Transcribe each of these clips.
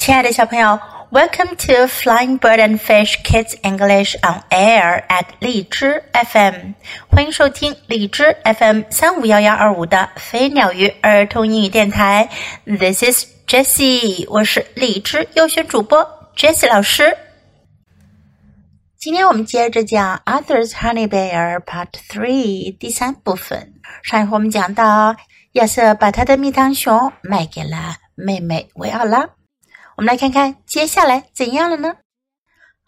亲爱的小朋友，Welcome to Flying Bird and Fish Kids English on Air at 荔枝 FM，欢迎收听荔枝 FM 三五幺幺二五的飞鸟鱼儿童英语电台。This is Jessie，我是荔枝优选主播 Jessie 老师。今天我们接着讲 Arthur's Honey Bear Part Three 第三部分。上一回我们讲到，亚瑟把他的蜜糖熊卖给了妹妹维奥拉。我们来看看接下来怎样了呢？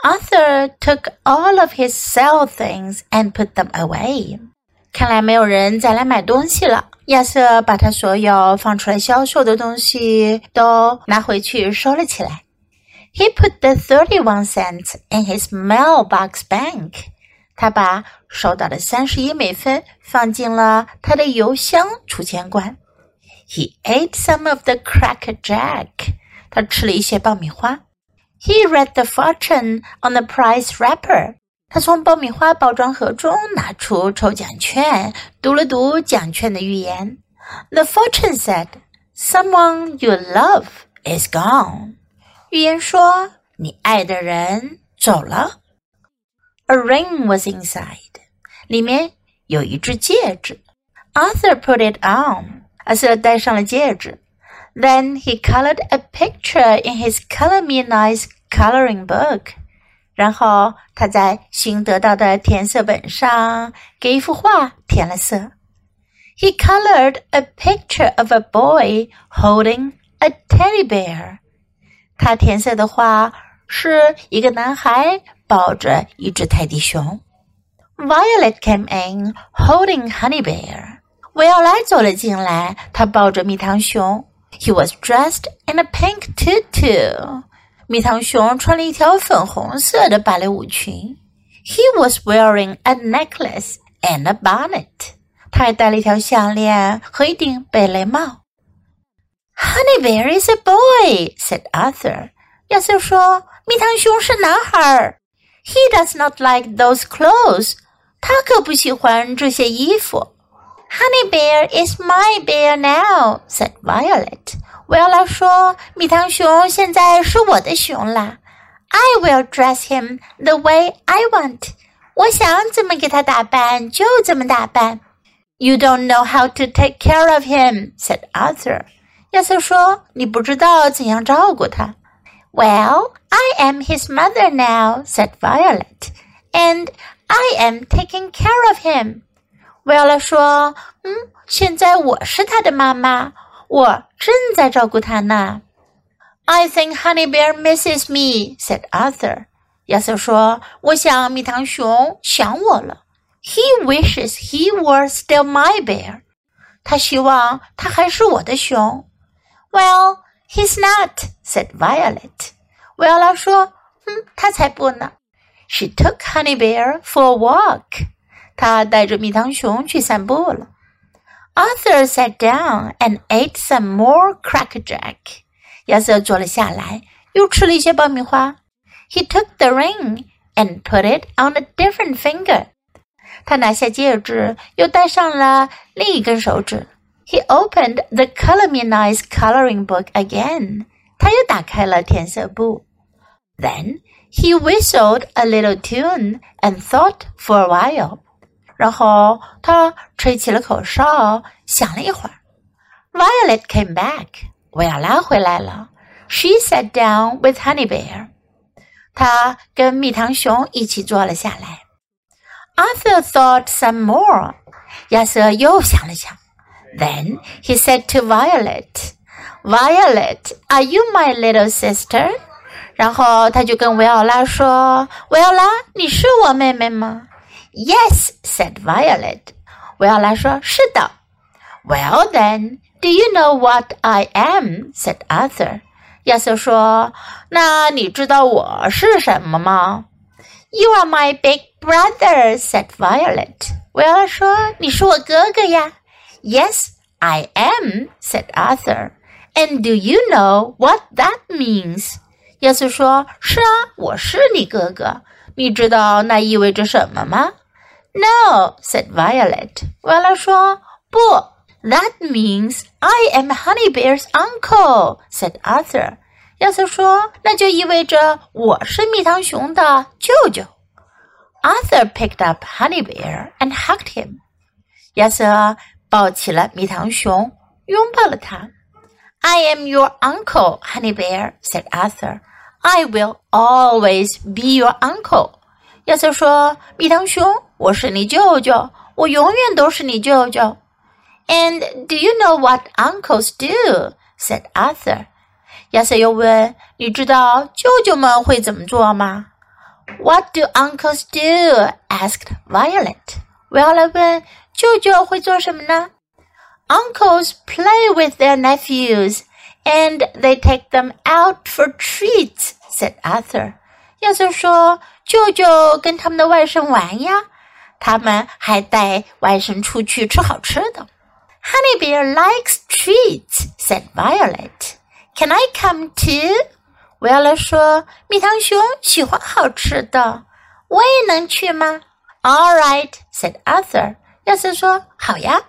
Arthur took all of his sell things and put them away。看来没有人再来买东西了。亚瑟把他所有放出来销售的东西都拿回去收了起来。He put the thirty-one cents in his mailbox bank。他把收到的三十一美分放进了他的邮箱储钱罐。He ate some of the cracker jack。 他吃了一些爆米花。He read the fortune on the prize wrapper。他从爆米花包装盒中拿出抽奖券，读了读奖券的预言。The fortune said, "Someone you love is gone." 预言说，你爱的人走了。A ring was inside，里面有一只戒指。Arthur put it on，阿瑟戴上了戒指。 then he colored a picture in his Color Me Nice coloring book. 然后他在新得到的填色本上给一幅画填了色。He colored a picture of a boy holding a teddy bear. 他填色的画是一个男孩抱着一只泰迪熊。Violet came in holding Honey Bear. 维奥莱走了进来，她抱着蜜糖熊。 he was dressed in a pink tutu. 蜜糖熊穿了一条粉红色的芭蕾舞裙。He was wearing a necklace and a bonnet. 他还戴了一条项链和一顶贝雷帽。Honey Bear is a boy," said Arthur. 亚瑟说：“蜜糖熊是男孩。”He does not like those clothes. 他可不喜欢这些衣服。 Honey Bear is my bear now," said Violet. 维奥拉说：“蜜糖熊现在是我的熊啦。I will dress him the way I want. 我想怎么给他打扮就怎么打扮。You don't know how to take care of him," said Arthur. 亚瑟说：“你不知道怎样照顾他。” Well, I am his mother now," said Violet, "and I am taking care of him." 维奥拉说：“嗯，现在我是他的妈妈，我正在照顾他呢。” I think Honey Bear misses me," said Arthur. 亚瑟说：“我想蜜糖熊想我了。” He wishes he were still my bear. 他希望他还是我的熊。Well, he's not," said Violet. 维奥拉说：“嗯，他才不呢。” She took Honey Bear for a walk. 他带着蜜糖熊去散步了。Arthur sat down and ate some more crackerjack。亚瑟坐了下来，又吃了一些爆米花。He took the ring and put it on a different finger。他拿下戒指，又戴上了另一根手指。He opened the Color Me Nice coloring book again。他又打开了填色簿。Then he whistled a little tune and thought for a while。 然后他吹起了口哨，想了一会儿。Violet came back，维奥拉回来了。She sat down with Honey Bear，她跟蜜糖熊一起坐了下来。Arthur thought some more，亚瑟又想了想。Then he said to Violet，Violet，Are you my little sister？然后他就跟维奥拉说：“维奥拉，你是我妹妹吗？” Yes, said Violet. 维奥拉说：“是的。” Well then, do you know what I am? said Arthur. 亚瑟说：“那你知道我是什么吗？”You are my big brother, said Violet. 维奥拉说：“你是我哥哥呀。” Yes, I am, said Arthur. And do you know what that means? 亚瑟说：“是啊，我是你哥哥。你知道那意味着什么吗？” No, said Violet. 维拉说不。That means I am Honey Bear's uncle, said Arthur. 亚瑟说：“那就意味着我是蜜糖熊的舅舅。” Arthur picked up Honey Bear and hugged him. 亚瑟抱起了蜜糖熊，拥抱了他。I am your uncle, Honey Bear," said Arthur. "I will always be your uncle." 亚瑟说：“蜜糖熊，我是你舅舅，我永远都是你舅舅。” And do you know what uncles do? said Arthur. 亚瑟又问：“你知道舅舅们会怎么做吗？”What do uncles do? asked Violet. 维奥莱问：“舅舅会做什么呢？” Uncles play with their nephews and they take them out for treats, said Arthur. 亚瑟说：“舅舅跟他们的外甥玩呀，他们还带外甥出去吃好吃的。” Honey Bear likes treats, said Violet. Can I come too? 维奥莱说：“蜜糖熊喜欢好吃的，我也能去吗？”All right, said Arthur. 亚瑟说：“好呀。”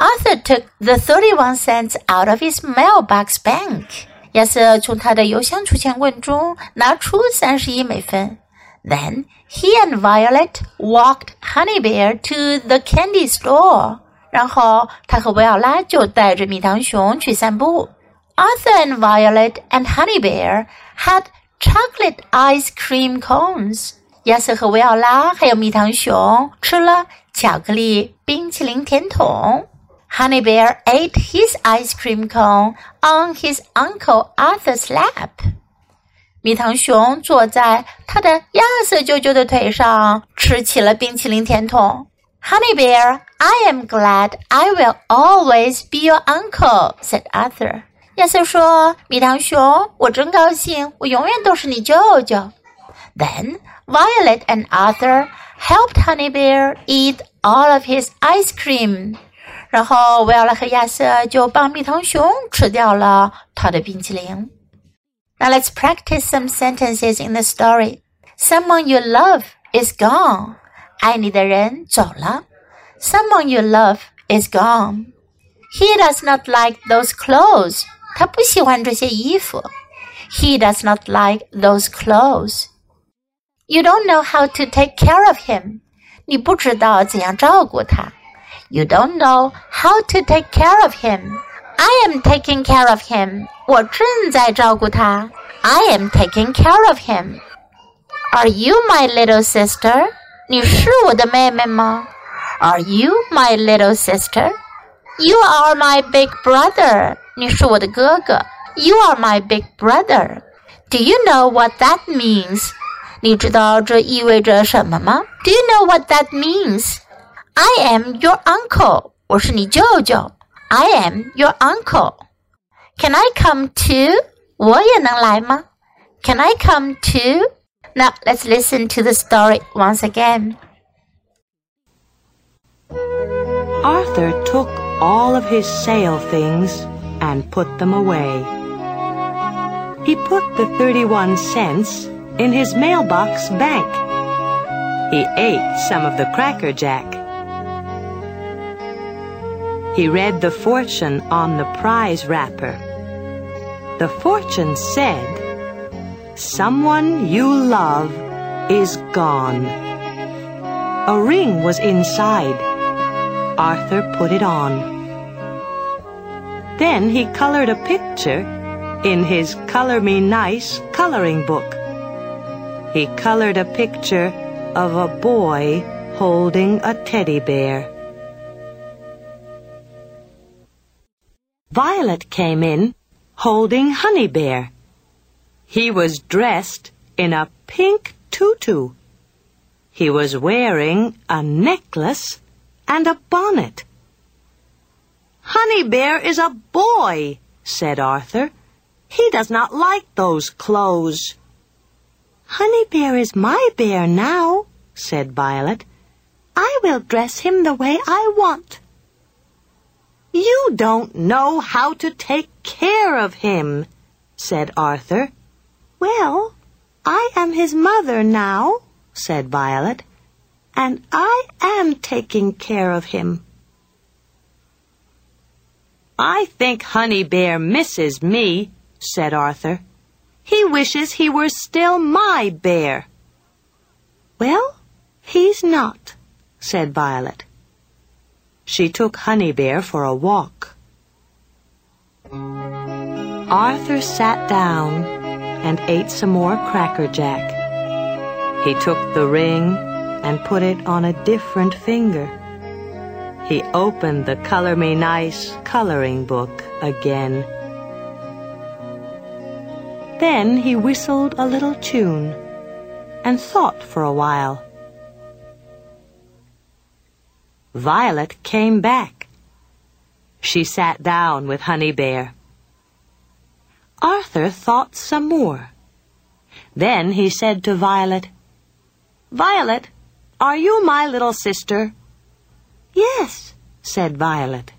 Arthur took the thirty-one cents out of his mailbox bank. 亚瑟从他的邮箱储钱罐中拿出三十一美分。Then he and Violet walked Honey Bear to the candy store. 然后他和维奥拉就带着蜜糖熊去散步。Arthur and Violet and Honey Bear had chocolate ice cream cones. 亚瑟和维奥拉还有蜜糖熊吃了巧克力冰淇淋甜筒。Honey Bear ate his ice cream cone on his uncle Arthur's lap. 蜜糖熊坐在他的亚瑟舅舅的腿上，吃起了冰淇淋甜筒。Honey Bear, I am glad I will always be your uncle," said Arthur. 亚瑟说：“蜜糖熊，我真高兴，我永远都是你舅舅。” Then Violet and Arthur helped Honey Bear eat all of his ice cream. 然后维奥拉和亚瑟就帮蜜糖熊吃掉了他的冰淇淋。Now let's practice some sentences in the story. Someone you love is gone. 爱你的人走了。Someone you love is gone. He does not like those clothes. 他不喜欢这些衣服。He does not like those clothes. You don't know how to take care of him. 你不知道怎样照顾他。 you don't know how to take care of him. I am taking care of him. 我正在照顾他。I am taking care of him. Are you my little sister? 你是我的妹妹吗？Are you my little sister? You are my big brother. 你是我的哥哥。You are my big brother. Do you know what that means? 你知道这意味着什么吗？Do you know what that means? I am your uncle. 我是你舅舅。I am your uncle. Can I come too? 我也能来吗？Can I come too? Now let's listen to the story once again. Arthur took all of his sale things and put them away. He put the 31 cents in his mailbox bank. He ate some of the Cracker Jack he read the fortune on the prize wrapper. The fortune said, Someone you love is gone. A ring was inside. Arthur put it on. Then he colored a picture in his Color Me Nice coloring book. He colored a picture of a boy holding a teddy bear. Violet came in, holding Honey Bear. He was dressed in a pink tutu. He was wearing a necklace and a bonnet. Honey Bear is a boy, said Arthur. He does not like those clothes. Honey Bear is my bear now, said Violet. I will dress him the way I want. You don't know how to take care of him, said Arthur. Well, I am his mother now, said Violet, and I am taking care of him. I think Honey Bear misses me, said Arthur. He wishes he were still my bear. Well, he's not, said Violet. She took Honey Bear for a walk. Arthur sat down and ate some more Cracker Jack. He took the ring and put it on a different finger. He opened the Color Me Nice coloring book again. Then he whistled a little tune and thought for a while. Violet came back. She sat down with Honey Bear. Arthur thought some more. Then he said to Violet, Violet, are you my little sister? Yes, said Violet.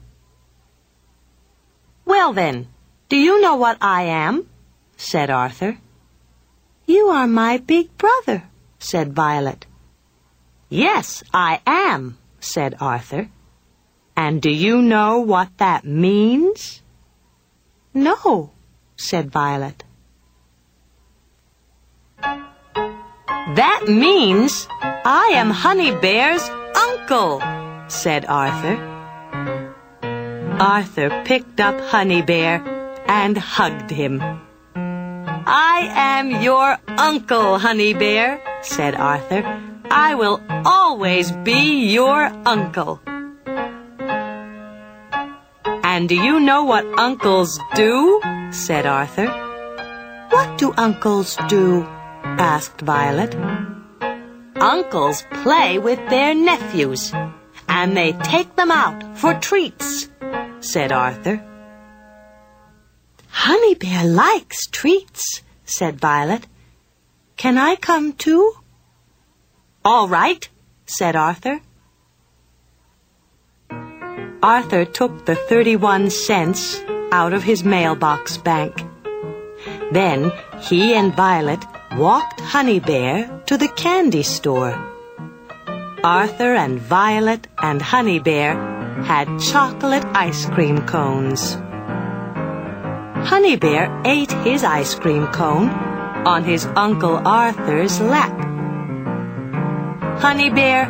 Well then, do you know what I am? said Arthur. You are my big brother, said Violet. Yes, I am, said Arthur. And do you know what that means? No, said Violet. That means I am Honey Bear's uncle, said Arthur. Arthur picked up Honey Bear and hugged him. I am your uncle, Honey Bear, said Arthur. I will always be your uncle. And do you know what uncles do? said Arthur. What do uncles do? asked Violet. Uncles play with their nephews, and they take them out for treats, said Arthur. Honey Bear likes treats, said Violet. Can I come too? All right, said Arthur. Arthur took the 31 cents out of his mailbox bank. Then he and Violet walked Honey Bear to the candy store. Arthur and Violet and Honey Bear had chocolate ice cream cones. Honey Bear ate his ice cream cone on his Uncle Arthur's lap. Honey Bear,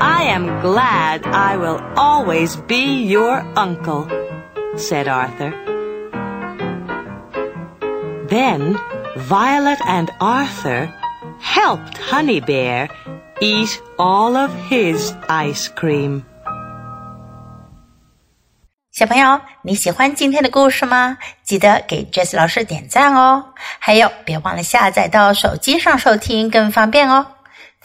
I am glad I will always be your uncle, said Arthur. Then Violet and Arthur helped Honey Bear eat all of his ice cream. 小朋友，你喜欢今天的故事吗？记得给 Jess 老师点赞哦！还有，别忘了下载到手机上收听，更方便哦。